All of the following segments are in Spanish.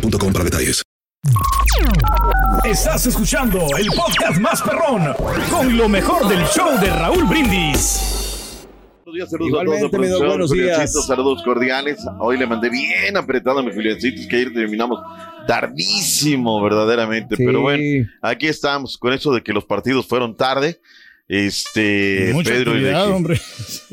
boostmobile.com para detalles. Estás escuchando el podcast más perrón con lo mejor del show de Raúl Brindis. Buenos días, saludos a todos buenos días. Saludos cordiales. Hoy le mandé bien apretado a mis Juliancitos que ayer terminamos tardísimo, verdaderamente. Pero bueno, aquí estamos con eso de que los partidos fueron tarde. Este, Pedro hombre.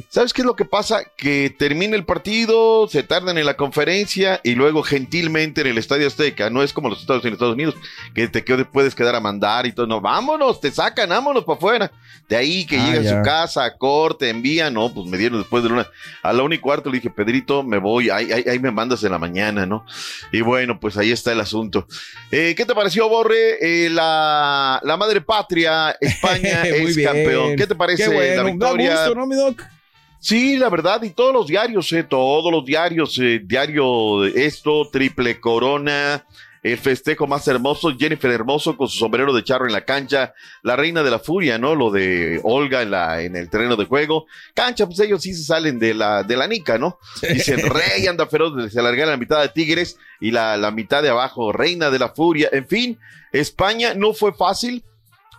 ¿Sabes qué es lo que pasa? Que termina el partido, se tardan en la conferencia y luego gentilmente en el Estadio Azteca, no es como los Estados en Estados Unidos, que te puedes quedar a mandar y todo, no, vámonos, te sacan, vámonos para afuera. De ahí que ah, llega a su casa, corte, envía, no, pues me dieron después de una, a la una y cuarto le dije, Pedrito, me voy, ahí, ahí, me mandas en la mañana, ¿no? Y bueno, pues ahí está el asunto. Eh, ¿Qué te pareció, Borre? Eh, la, la madre patria, España es campeón ¿Qué te parece la victoria? ¿no, mi doc? Sí, la verdad, y todos los diarios, eh, todos los diarios, eh, diario esto, triple corona, el festejo más hermoso, Jennifer Hermoso con su sombrero de charro en la cancha, la reina de la furia, ¿no? Lo de Olga en, la, en el terreno de juego. Cancha, pues ellos sí se salen de la, de la nica, ¿no? Dicen, rey anda feroz, se alarga la mitad de Tigres y la, la mitad de abajo, reina de la furia. En fin, España no fue fácil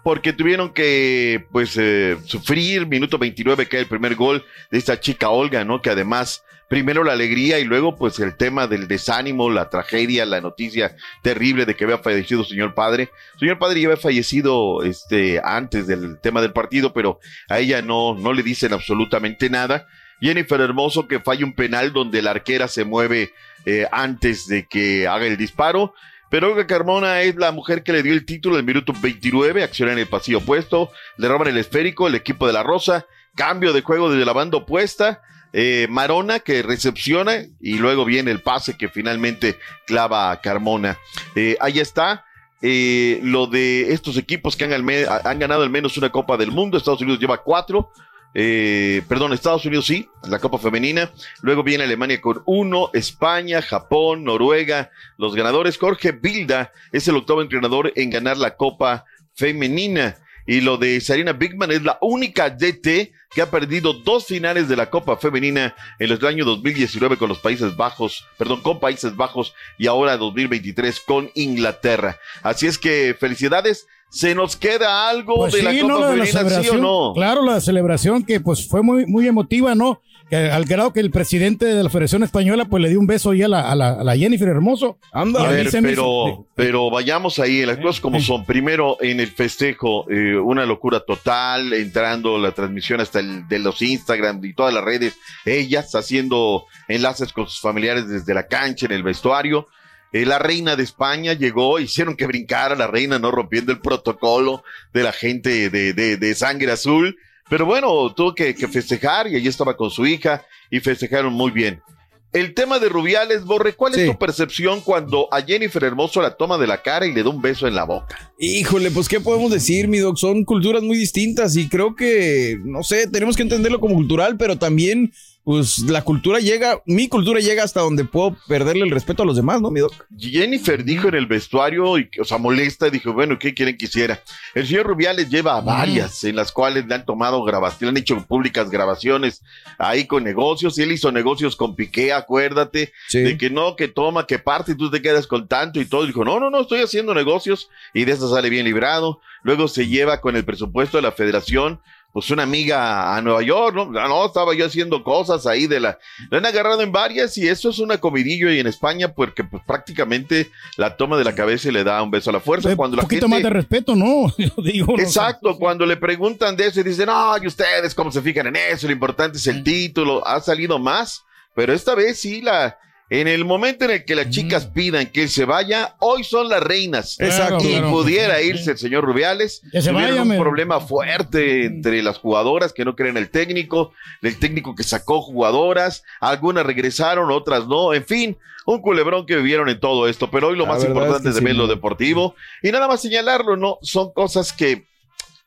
porque tuvieron que pues eh, sufrir, minuto 29 cae el primer gol de esta chica Olga, ¿no? Que además primero la alegría y luego pues el tema del desánimo, la tragedia, la noticia terrible de que había fallecido señor padre. Señor padre ya había fallecido este antes del tema del partido, pero a ella no no le dicen absolutamente nada. Jennifer Hermoso que falla un penal donde la arquera se mueve eh, antes de que haga el disparo pero Olga Carmona es la mujer que le dio el título en el minuto 29, acciona en el pasillo opuesto, le roban el esférico, el equipo de la Rosa, cambio de juego desde la banda opuesta, eh, Marona que recepciona y luego viene el pase que finalmente clava a Carmona. Eh, ahí está. Eh, lo de estos equipos que han, han ganado al menos una Copa del Mundo, Estados Unidos lleva cuatro, eh, perdón, Estados Unidos sí, la Copa Femenina. Luego viene Alemania con uno, España, Japón, Noruega, los ganadores. Jorge Bilda es el octavo entrenador en ganar la Copa Femenina. Y lo de Sarina Bigman es la única DT que ha perdido dos finales de la Copa Femenina en los años 2019 con los Países Bajos, perdón, con Países Bajos y ahora 2023 con Inglaterra. Así es que felicidades se nos queda algo pues de la Copa Femenina, ¿sí o no? Claro, la celebración que pues fue muy, muy emotiva, ¿no? Que, al grado que el presidente de la Federación Española pues le dio un beso ahí a la, a la, Jennifer Hermoso. Anda, a ver, pero, pero vayamos ahí, las cosas como son. Primero, en el festejo, eh, una locura total, entrando la transmisión hasta el, de los Instagram y todas las redes, ellas haciendo enlaces con sus familiares desde la cancha, en el vestuario. Eh, la reina de España llegó, hicieron que brincara la reina, no rompiendo el protocolo de la gente de, de, de sangre azul. Pero bueno, tuvo que, que, festejar y allí estaba con su hija y festejaron muy bien. El tema de Rubiales, Borre, ¿cuál es tu percepción cuando a Jennifer Hermoso la toma de la cara y le da un beso en la boca? Híjole, pues qué podemos decir, mi doc, son culturas muy distintas y creo que, no sé, tenemos que entenderlo como cultural, pero también pues la cultura llega, mi cultura llega hasta donde puedo perderle el respeto a los demás, ¿no, mi doc? Jennifer dijo en el vestuario, y, o sea, molesta, dijo, bueno, ¿qué quieren que hiciera? El señor Rubiales lleva varias en las cuales le han tomado grabaciones, le han hecho públicas grabaciones ahí con negocios, y él hizo negocios con Piqué, acuérdate, de que no, que toma, que parte y tú te quedas con tanto y todo. Dijo, no, no, no, estoy haciendo negocios y de eso sale bien librado. Luego se lleva con el presupuesto de la federación pues una amiga a Nueva York, ¿no? No, estaba yo haciendo cosas ahí de la... La han agarrado en varias y eso es una comidillo y en España porque pues, prácticamente la toma de la cabeza y le da un beso a la fuerza. Un cuando poquito más de respeto, ¿no? Digo, Exacto, cuando le preguntan de eso y dicen, no, y ustedes cómo se fijan en eso, lo importante es el título, ha salido más, pero esta vez sí la en el momento en el que las chicas pidan que él se vaya, hoy son las reinas. Exacto. Y pudiera irse el señor Rubiales. Que se vaya, un problema fuerte entre las jugadoras que no creen el técnico, el técnico que sacó jugadoras, algunas regresaron, otras no. En fin, un culebrón que vivieron en todo esto. Pero hoy lo más importante es, de ver lo deportivo. Y nada más señalarlo, ¿no? Son cosas que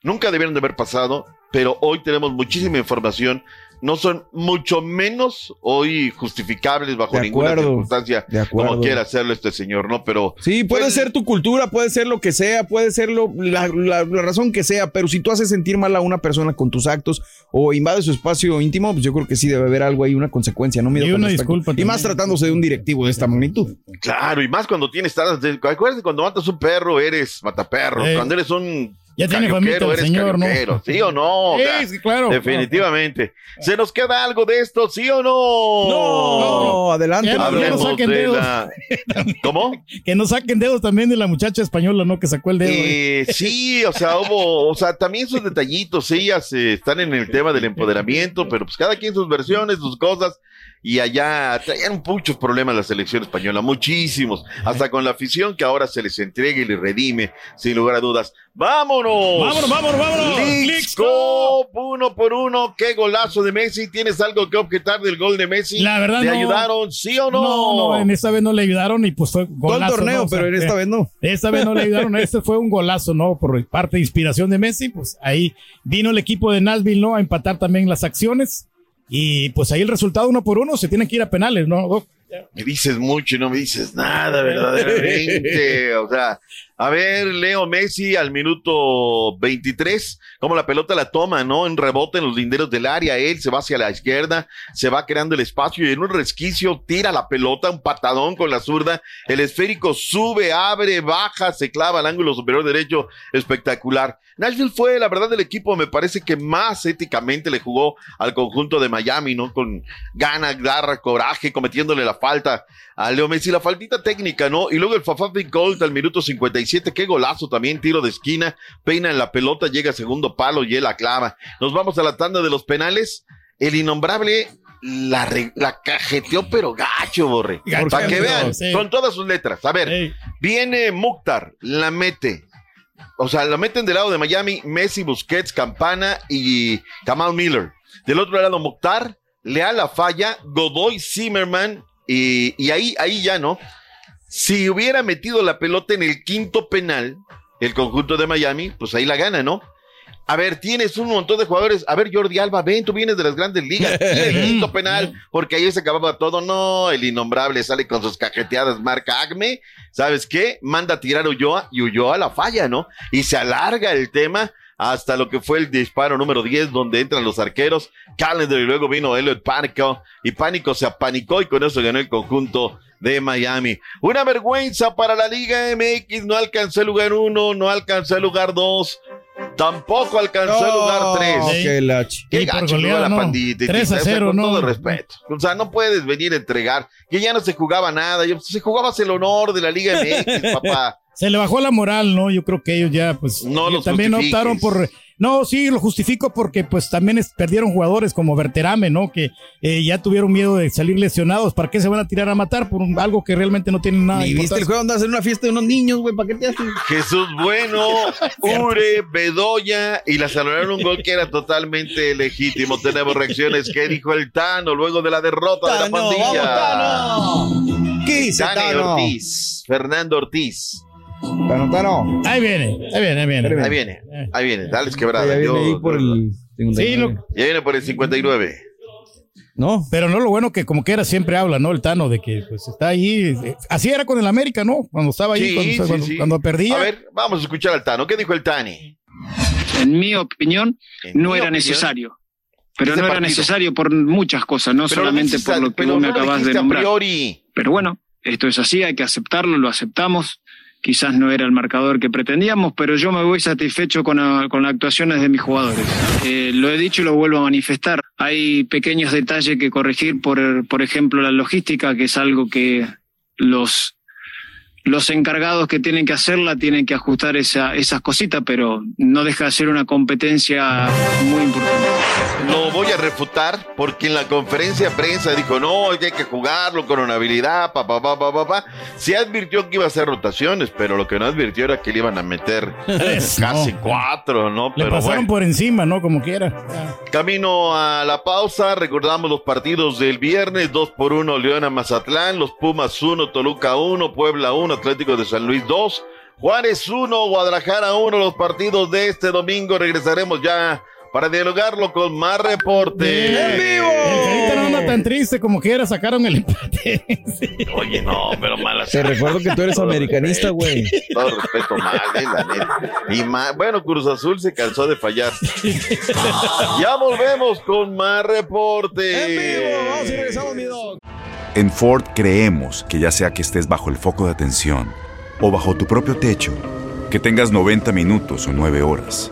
nunca debieron de haber pasado, pero hoy tenemos muchísima información no son mucho menos hoy justificables bajo ninguna circunstancia, como quiera hacerlo este señor, ¿no? Pero. Sí, puede pues, ser tu cultura, puede ser lo que sea, puede ser lo, la, razón que sea, pero si tú haces sentir mal a una persona con tus actos o invades su espacio íntimo, pues yo creo que sí debe haber algo ahí, una consecuencia, ¿no? y una disculpa. Y más tratándose de un directivo de esta magnitud. Claro, y más cuando tienes. Acuérdate, cuando matas un perro, eres mataperro. Cuando eres un ya tiene familia el señor, ¿no? ¿Sí o no? Sí, claro. Definitivamente. ¿Se nos queda algo de esto, sí o no? No, adelante. Que no saquen dedos. ¿Cómo? que no saquen dedos también de la muchacha española, ¿no? Que sacó el dedo. Eh, sí, o sea, hubo, o sea, también sus detallitos, ellas eh, están en el tema del empoderamiento, pero pues cada quien sus versiones, sus cosas y allá traían muchos problemas la selección española, muchísimos, hasta con la afición que ahora se les entrega y les redime, sin lugar a dudas. ¡Vámonos! ¡Vámonos, vámonos, vámonos! ¡Listo! Uno por uno, qué golazo de Messi. ¿Tienes algo que objetar del gol de Messi? La verdad ¿Te ayudaron, sí o no? No, no, en esta vez no le ayudaron y pues fue golazo. Todo torneo, pero en esta vez no. Esta vez no le ayudaron, este fue un golazo, ¿no? Por parte de inspiración de Messi, pues ahí vino el equipo de Nashville, ¿no? A empatar también las acciones y pues ahí el resultado uno por uno se tiene que ir a penales, ¿no? Me dices mucho y no me dices nada, verdaderamente. o sea, a ver, Leo Messi al minuto 23, como la pelota la toma, ¿no? En rebote en los linderos del área, él se va hacia la izquierda, se va creando el espacio y en un resquicio tira la pelota, un patadón con la zurda, el esférico sube, abre, baja, se clava al ángulo superior derecho, espectacular. Nashville fue, la verdad, el equipo me parece que más éticamente le jugó al conjunto de Miami, ¿no? Con ganas, garra, coraje, cometiéndole la falta a Leo Messi, la faltita técnica, ¿no? Y luego el Fafá Gold al minuto 57, qué golazo también, tiro de esquina, peina en la pelota, llega a segundo palo y él la clava. Nos vamos a la tanda de los penales. El innombrable la, la cajeteó, pero gacho, borre. Para que vean, con todas sus letras. A ver, viene Mukhtar, la mete. O sea, la meten del lado de Miami, Messi, Busquets, Campana y Kamal Miller. Del otro lado, Mukhtar, Leal la falla, Godoy, Zimmerman y, ahí, ahí ya no. Si hubiera metido la pelota en el quinto penal, el conjunto de Miami, pues ahí la gana, ¿no? A ver, tienes un montón de jugadores. A ver, Jordi Alba, ven, tú vienes de las grandes ligas. El quinto penal, porque ahí se acababa todo. No, el innombrable sale con sus cajeteadas, marca Acme. ¿Sabes qué? Manda a tirar a Ulloa y Ulloa la falla, ¿no? Y se alarga el tema hasta lo que fue el disparo número 10, donde entran los arqueros, Calendar y luego vino Elliot Pánico, y Pánico se apanicó y con eso ganó el conjunto de Miami. Una vergüenza para la Liga MX, no alcanzó el lugar 1, no alcanzó el lugar 2. Tampoco alcanzó el lugar 3. Qué, qué gacho la pandita. 3 a 0, con no. todo respeto. O sea, no puedes venir a entregar. Que ya no se jugaba nada. Se jugaba el honor de la Liga MX, papá se le bajó la moral, ¿no? Yo creo que ellos ya, pues, no también optaron por. No, sí, lo justifico porque, pues, también perdieron jugadores como Verterame, ¿no? Que eh, ya tuvieron miedo de salir lesionados. ¿Para qué se van a tirar a matar por algo que realmente no tiene nada? Y viste el juego donde hacer una fiesta de unos niños, güey, ¿para qué te hacen? Jesús Bueno, Ure, Bedoya y la salvaron un gol que era totalmente legítimo. Tenemos reacciones. ¿Qué dijo el Tano luego de la derrota de la pandilla? Tano. ¿Qué dice Tano? Ortiz, Fernando Ortiz. Tano, Tano. Ahí viene, ahí viene, ahí viene. Ahí viene, ahí viene. Dale quebrada. Ya viene ahí por el Sí, lo... Ya viene por el 59. No, pero no lo bueno que como que era siempre habla, ¿no? El Tano, de que pues está ahí. Así era con el América, ¿no? Cuando estaba ahí, cuando, cuando, perdía. A ver, vamos a escuchar al Tano. ¿Qué dijo el Tani? En mi opinión, no era necesario. Pero no era necesario por muchas cosas, no solamente por lo que vos me acabas de nombrar. Pero bueno, esto es así, hay que aceptarlo, lo aceptamos quizás no era el marcador que pretendíamos, pero yo me voy satisfecho con, con las actuaciones de mis jugadores. Eh, lo he dicho y lo vuelvo a manifestar. Hay pequeños detalles que corregir, por, por ejemplo, la logística, que es algo que los los encargados que tienen que hacerla tienen que ajustar esa, esas cositas, pero no deja de ser una competencia muy importante. Lo voy a refutar porque en la conferencia de prensa dijo, no, hay que jugarlo con una habilidad, pa, pa, pa, pa, pa, Se advirtió que iba a hacer rotaciones, pero lo que no advirtió era que le iban a meter casi cuatro, ¿no? Le pasaron por encima, ¿no? Como quiera. Camino a la pausa, recordamos los partidos del viernes, 2 por 1 León a Mazatlán, los Pumas 1, Toluca 1, Puebla 1, Atlético de San Luis 2, Juárez 1, Guadalajara 1, los partidos de este domingo. Regresaremos ya para dialogarlo con más reporte. ¡En vivo! El no anda tan triste como quiera, sacaron el empate. Oye, no, pero mala. Te recuerdo que tú eres americanista, güey. Todo respeto, mal, eh, la neta. Y más, bueno, Cruz Azul se cansó de fallar. ya volvemos con más reporte. ¡En vivo! Vamos y regresamos, mi dog. En Ford creemos que ya sea que estés bajo el foco de atención o bajo tu propio techo, que tengas 90 minutos o 9 horas,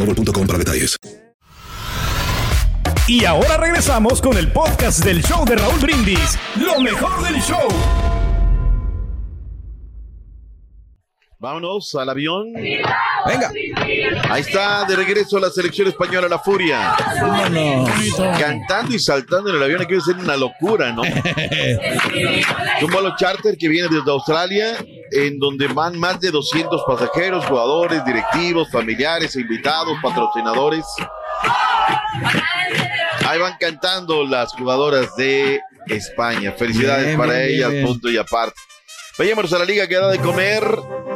boostmobile.com para detalles. Y ahora regresamos con el podcast del show de Raúl Brindis, lo mejor del show. Vámonos al avión. Venga. Ahí está, de regreso la selección española, la Furia. Cantando y saltando en el avión, aquí ser una locura, ¿no? Un vuelo charter que viene desde Australia, en donde van más de 200 pasajeros, jugadores, directivos, familiares, invitados, patrocinadores. Ahí van cantando las jugadoras de España. Felicidades para ellas, punto y aparte. Vayamos a la liga que da de comer.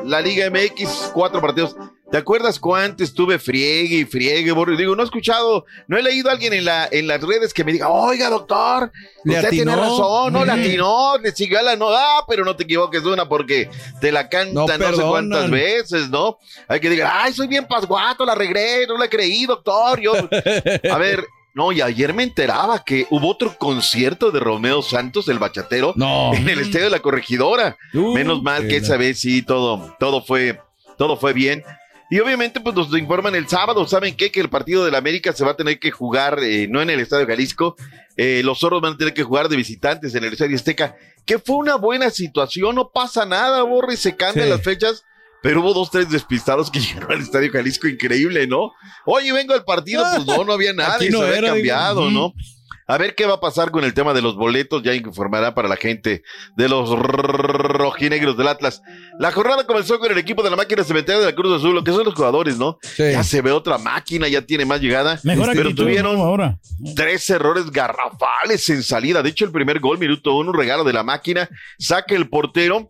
La Liga MX, cuatro partidos. ¿Te acuerdas cuánto estuve friegue y friegue? Digo, no he escuchado, no he leído a alguien en, la, en las redes que me diga, oiga, doctor, usted tiene razón, no latino, le sigue la no, ah, pero no te equivoques de una porque te la canta no, sé cuántas veces, ¿no? Hay que diga, ay, soy bien pasguato, la regré, no la creí, doctor. Yo, a ver, no, y ayer me enteraba que hubo otro concierto de Romeo Santos, el bachatero, en el estadio de la corregidora. Menos mal que esa vez sí, todo, todo fue, todo fue bien. Y obviamente, pues nos informan el sábado, ¿saben qué? Que el partido de la América se va a tener que jugar, eh, no en el Estadio Jalisco, eh, los zorros van a tener que jugar de visitantes en el Estadio Azteca, que fue una buena situación, no pasa nada, borre, se cambian las fechas pero hubo dos, tres despistados que llegaron al Estadio Jalisco, increíble, ¿no? Oye, vengo al partido, pues no, no había nada y no se había cambiado, ¿no? A ver qué va a pasar con el tema de los boletos, ya informará para la gente de los rojinegros del Atlas. La jornada comenzó con el equipo de la máquina cementera de la Cruz Azul, lo que son los jugadores, ¿no? Ya se ve otra máquina, ya tiene más llegada, pero tuvieron ahora. tres errores garrafales en salida. De hecho, el primer gol, minuto uno, regalo de la máquina, saca el portero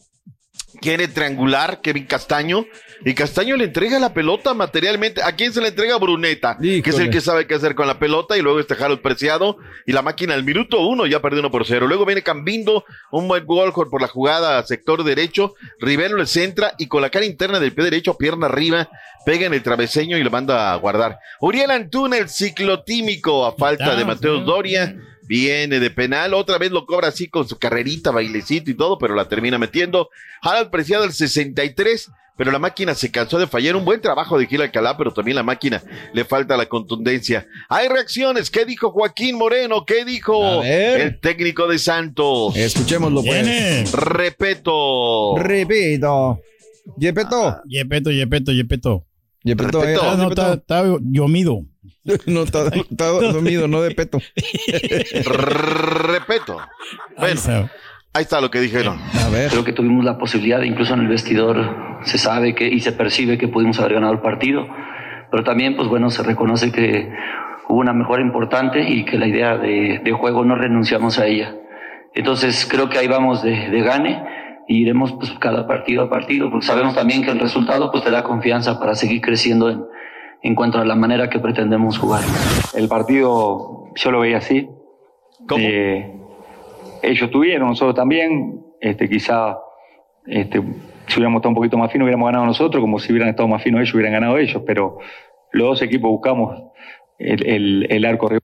quiere triangular Kevin Castaño y Castaño le entrega la pelota materialmente. ¿A quién se le entrega? Bruneta, que es el que sabe qué hacer con la pelota y luego este Harold Preciado y la máquina al minuto uno ya perdió uno por cero. Luego viene Cambindo, un buen gol por la jugada sector derecho. Rivero le centra y con la cara interna del pie derecho, pierna arriba, pega en el traveseño y lo manda a guardar. Uriel Antuna, el ciclotímico a falta de Mateos Doria Viene de penal, otra vez lo cobra así con su carrerita, bailecito y todo, pero la termina metiendo. Harold Preciado el 63, pero la máquina se cansó de fallar. Un buen trabajo de Gil Alcalá, pero también la máquina le falta la contundencia. Hay reacciones. ¿Qué dijo Joaquín Moreno? ¿Qué dijo el técnico de Santos? Escuchémoslo, pues. Repeto. Repito. Yepeto. Ah, yepeto, Yepeto, Yepeto. Yepeto. Yepeto. No, está, está llomido. No, está, dormido, no de peto. Repeto. Bueno, ahí está lo que dijeron. A ver. Creo que tuvimos la posibilidad, incluso en el vestidor se sabe que y se percibe que pudimos haber ganado el partido, pero también, pues bueno, se reconoce que hubo una mejora importante y que la idea de, juego no renunciamos a ella. Entonces creo que ahí vamos de, de gane y iremos pues cada partido a partido, porque sabemos también que el resultado pues te da confianza para seguir creciendo en, en cuanto a la manera que pretendemos jugar. El partido yo lo veía así. ¿Cómo? Eh, ellos tuvieron, nosotros también, este, quizá este, si hubiéramos estado un poquito más fino hubiéramos ganado nosotros, como si hubieran estado más finos ellos hubieran ganado ellos, pero los dos equipos buscamos el, el, arco La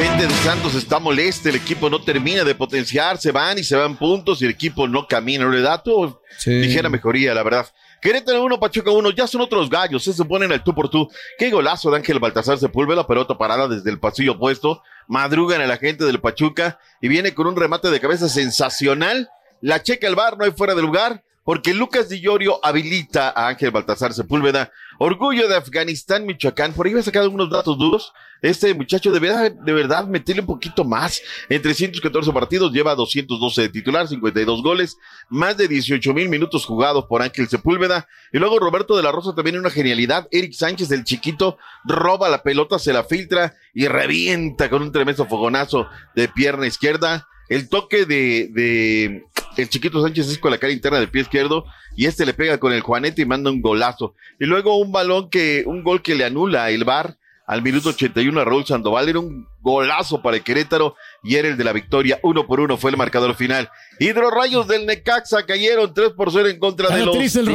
de Santos está molesta, el equipo no termina de potenciar, se van y se van puntos y el equipo no camina, no le da todo ligera mejoría, la verdad. Querétaro 1, Pachuca 1, ya son otros gallos, se suponen el tú por tú. Qué golazo de Ángel Baltasar Sepúlveda, pelota parada desde el pasillo opuesto. Madrugan a la gente del Pachuca y viene con un remate de cabeza sensacional. La checa el bar, no hay fuera de lugar porque Lucas Di Llorio habilita a Ángel Baltasar Sepúlveda. Orgullo de Afganistán, Michoacán. Por ahí me ha sacado unos datos duros. Este muchacho debe de verdad meterle un poquito más. En 314 partidos lleva 212 de titular, 52 goles, más de 18 mil minutos jugados por Ángel Sepúlveda. Y luego Roberto de la Rosa también una genialidad. Eric Sánchez, el chiquito, roba la pelota, se la filtra y revienta con un tremendo fogonazo de pierna izquierda. El toque de, de el chiquito Sánchez es con la cara interna del pie izquierdo y este le pega con el Juanete y manda un golazo. Y luego un balón que, un gol que le anula el bar al minuto 81 a Raúl Sandoval. Era un golazo para el Querétaro y era el de la victoria. Uno por uno fue el marcador final. Hidrorrayos del Necaxa cayeron 3 por 0 en contra de los el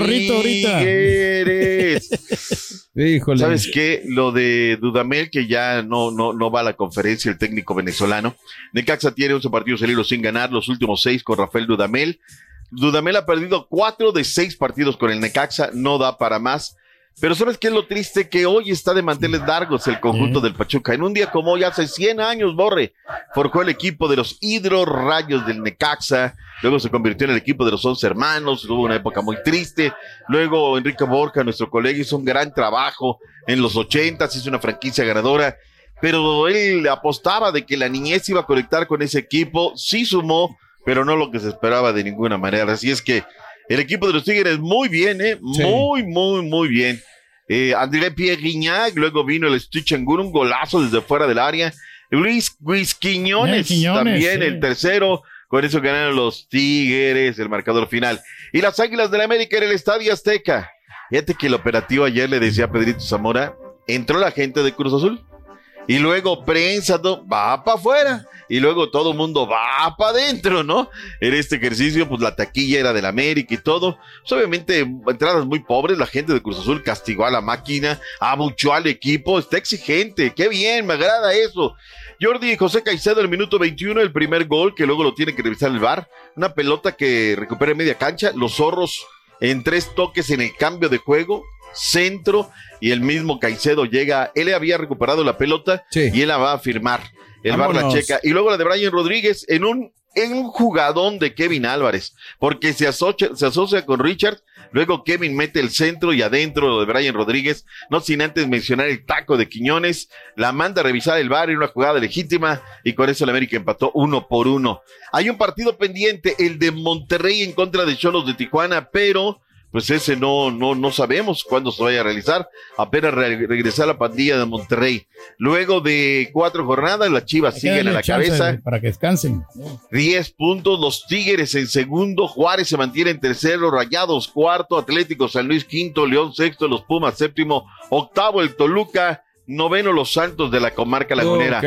Tigres. Híjole. ¿Sabes qué? Lo de Dudamel, que ya no, no, no va a la conferencia, el técnico venezolano. Necaxa tiene 11 partidos seguidos sin ganar, los últimos 6 con Rafael Dudamel. Dudamel ha perdido 4 de 6 partidos con el Necaxa, no da para más. Pero ¿sabes qué es lo triste? Que hoy está de manteles largos el conjunto del Pachuca. En un día como hoy, hace 100 años, Borre, forjó el equipo de los Hidrorrayos del Necaxa. Luego se convirtió en el equipo de los once hermanos. Tuvo una época muy triste. Luego Enrique Borja, nuestro colega, hizo un gran trabajo en los ochentas, hizo una franquicia ganadora. Pero él apostaba de que la niñez iba a conectar con ese equipo. Sí sumó, pero no lo que se esperaba de ninguna manera. Así es que el equipo de los Tigres muy bien, ¿eh? Muy, muy, muy bien. Eh, André Pierre Guignac, luego vino el Stitch un golazo desde fuera del área. Luis, Luis Quiñones, también el tercero. Con eso ganaron los Tigres, el marcador final. Y las Águilas del la América en el Estadio Azteca. Fíjate que el operativo ayer le decía a Pedrito Zamora, entró la gente de Cruz Azul y luego prensa, va para afuera y luego todo el mundo va para adentro, ¿no? En este ejercicio, pues la taquilla era del América y todo. Pues, obviamente, entradas muy pobres, la gente de Cruz Azul castigó a la máquina, abuchó al equipo, está exigente, qué bien, me agrada eso. Jordi y José Caicedo, el minuto 21, el primer gol, que luego lo tiene que revisar el VAR. Una pelota que recupera en media cancha, los zorros en tres toques en el cambio de juego, centro, y el mismo Caicedo llega, él había recuperado la pelota y él la va a firmar el bar la checa. Y luego la de Brian Rodríguez en un, en un jugadón de Kevin Álvarez, porque se asocia, se asocia con Richard. Luego Kevin mete el centro y adentro lo de Brian Rodríguez, no sin antes mencionar el taco de Quiñones, la manda a revisar el bar en una jugada legítima y con eso el América empató uno por uno. Hay un partido pendiente, el de Monterrey en contra de Cholos de Tijuana, pero pues ese no, no, no sabemos cuándo se vaya a realizar. Apenas regresa a la pandilla de Monterrey. Luego de cuatro jornadas, las Chivas siguen a la cabeza. Para que descansen. Diez puntos, los Tigres en segundo, Juárez se mantiene en tercero, Rayados cuarto, Atlético San Luis quinto, León sexto, los Pumas séptimo, octavo el Toluca, Noveno Los Santos de la comarca lagunera.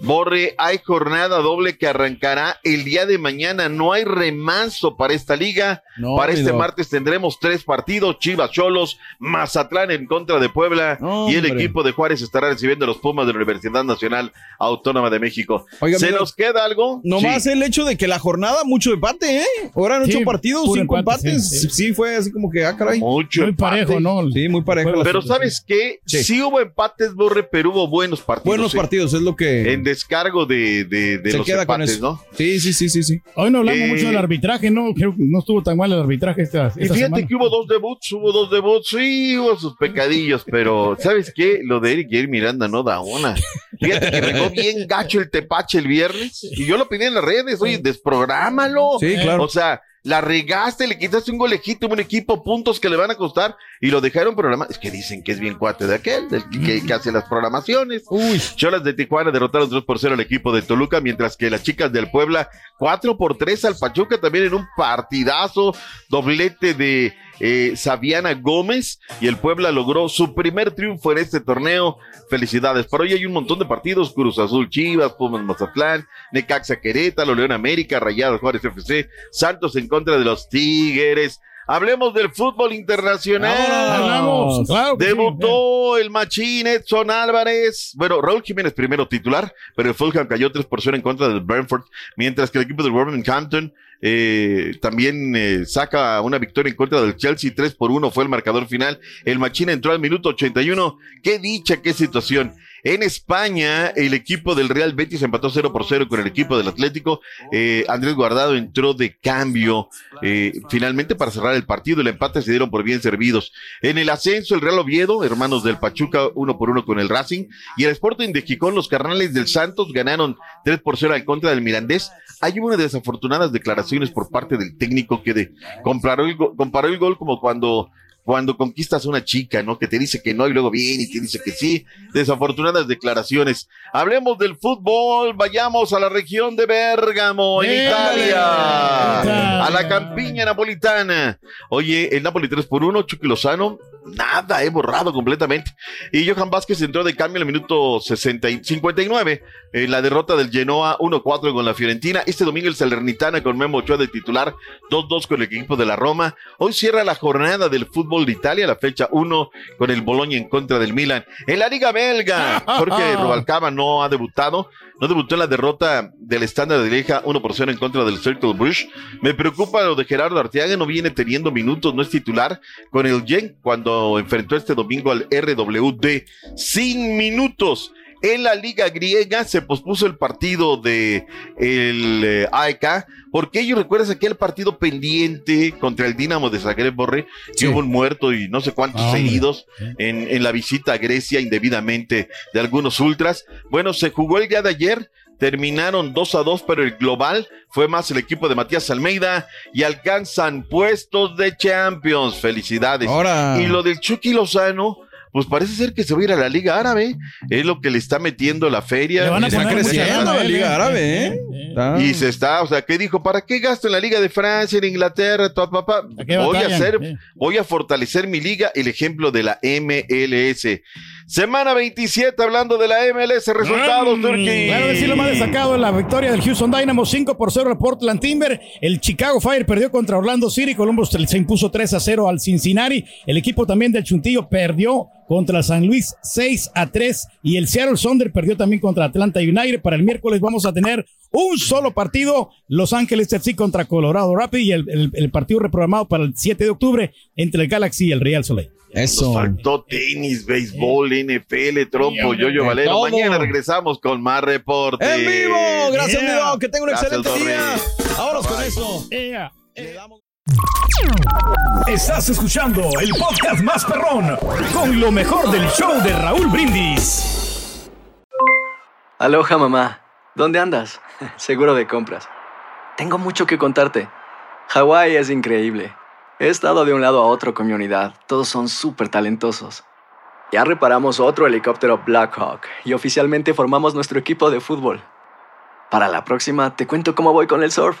Borre, hay jornada doble que arrancará el día de mañana. No hay remanso para esta liga. para este martes tendremos tres partidos: Chivas Cholos, Mazatlán en contra de Puebla y el equipo de Juárez estará recibiendo los Pumas de la Universidad Nacional Autónoma de México. ¿Se nos queda algo? Nomás el hecho de que la jornada, mucho empate, ¿eh? Ahora han ocho partidos, cinco empates. Sí, fue así como que, ah, caray. Mucho muy parejo, ¿no? Sí, muy parejo. Pero ¿sabes qué? Sí hubo empate empates, Borre, pero hubo buenos partidos. Buenos ¿eh? partidos, es lo que. En descargo de, de, de los queda con empates. ¿no? Sí, sí, sí, sí, sí. Hoy no hablamos Eh, mucho del arbitraje, ¿no? Creo que no estuvo tan mal el arbitraje esta, esta Y fíjate semana. que hubo dos debuts, hubo dos debuts, sí, hubo sus pecadillos, pero ¿sabes qué? Lo de Eric Jair Miranda no da una. Fíjate que regó bien gacho el tepache el viernes y yo lo pedí en las redes, oye, desprográmalo. Sí, claro. O sea, la regaste, le quitaste un gol legítimo a un equipo, puntos que le van a costar y lo dejaron programar. Es que dicen que es bien cuate de aquel, del que, que- que hace las programaciones. Uy. Cholas de Tijuana derrotaron 3 por 0 al equipo de Toluca, mientras que las chicas del Puebla 4 por 3 al Pachuca también en un partidazo, doblete de eh, Saviana Gómez y el Puebla logró su primer triunfo en este torneo. Felicidades. Por hoy hay un montón de partidos, Cruz Azul Chivas, Pumas Mazatlán, Necaxa Querétaro, León América, Rayados Juárez FC, Santos en contra de los Tigres. Hablemos del fútbol internacional. Hablamos, claro que sí. Debutó el machín Edson Álvarez. Bueno, Raúl Jiménez primero titular, pero el Fulham cayó 3 por 0 en contra del Brentford, mientras que el equipo del Wolverhampton eh, también eh, saca una victoria en contra del Chelsea, 3 por 1 fue el marcador final. El machín entró al minuto 81. Qué dicha, qué situación. En España, el equipo del Real Betis empató 0 por 0 con el equipo del Atlético. Eh, Andrés Guardado entró de cambio eh, finalmente para cerrar el partido. El empate se dieron por bien servidos. En el ascenso, el Real Oviedo, hermanos del Pachuca, uno por uno con el Racing. Y el Sporting de Gijón, los carnales del Santos ganaron 3 por 0 en contra del Mirandés. Hay una de desafortunadas declaraciones por parte del técnico que de, comparó el gol como cuando cuando conquistas a una chica, ¿no? Que te dice que no y luego viene y te dice que sí. Desafortunadas declaraciones. Hablemos del fútbol, vayamos a la región de Bérgamo, en. Italia. A la campiña napolitana. Oye, el Napoli 3 por 1, Chucky Lozano, nada, he borrado completamente. Y Johan Vázquez entró de cambio en el minuto 60 y 59. En la derrota del Genoa 1-4 con la Fiorentina. Este domingo el Salernitana con Memo Ochoa de titular 2-2 con el equipo de la Roma. Hoy cierra la jornada del fútbol de Italia, la fecha 1 con el Bologna en contra del Milan. En la Liga Belga, Jorge Rubalcaba no ha debutado. No debutó en la derrota del estándar de Lieja 1 por 0 en contra del Circle Bruges. Me preocupa lo de Gerardo Arteaga, no viene teniendo minutos, no es titular con el Gen cuando enfrentó este domingo al RWD sin minutos. En la liga griega se pospuso el partido de el eh, AEK porque ellos recuerdas aquel partido pendiente contra el Dinamo de Zagreb Borre, que hubo un muerto y no sé cuántos Ah, seguidos en, en la visita a Grecia indebidamente de algunos ultras. Bueno, se jugó el día de ayer, terminaron 2 a 2, pero el global fue más el equipo de Matías Almeida y alcanzan puestos de Champions. Felicidades. Ahora. Y lo del Chucky Lozano, pues parece ser que se va a ir a la Liga Árabe. Es lo que le está metiendo la feria. Le van a Está creciendo la Liga eh, Árabe, ¿eh? eh, Está- Y se está, o sea, ¿qué dijo? ¿Para qué gasto en la Liga de Francia, en Inglaterra, todo, papá? ¿A qué Voy a hacer, Eh. voy a fortalecer mi liga, el ejemplo de la MLS. Semana 27, hablando de la MLS, resultados, Mm, Turkey. Claro que sí, lo más destacado es la victoria del Houston Dynamo 5 por 0 al Portland Timber. El Chicago Fire perdió contra Orlando City. Columbus se impuso 3 a 0 al Cincinnati. El equipo también del Chuntillo perdió contra San Luis 6 a 3. Y el Seattle Sonder perdió también contra Atlanta United. Para el miércoles vamos a tener un solo partido. Los Ángeles FC contra Colorado Rapids y el, el- el partido reprogramado para el 7 de octubre entre el Galaxy y el Real Soleil. Nos Eso. faltó tenis, béisbol, NFL, trompo, yo-yo de valero. todo. Mañana regresamos con más reportes. ¡En vivo! Gracias, Yeah. mi Doc. Que tenga un Gracias, excelente Torre. día. Vámonos con eso. Yeah. Le damos- Estás escuchando el podcast más perrón con lo mejor del show de Raúl Brindis. Aloha mamá, ¿dónde andas? Seguro de compras. Tengo mucho que contarte. Hawái es increíble. He estado de un lado a otro con mi unidad. Todos son súper talentosos. Ya reparamos otro helicóptero Blackhawk y oficialmente formamos nuestro equipo de fútbol. Para la próxima te cuento cómo voy con el surf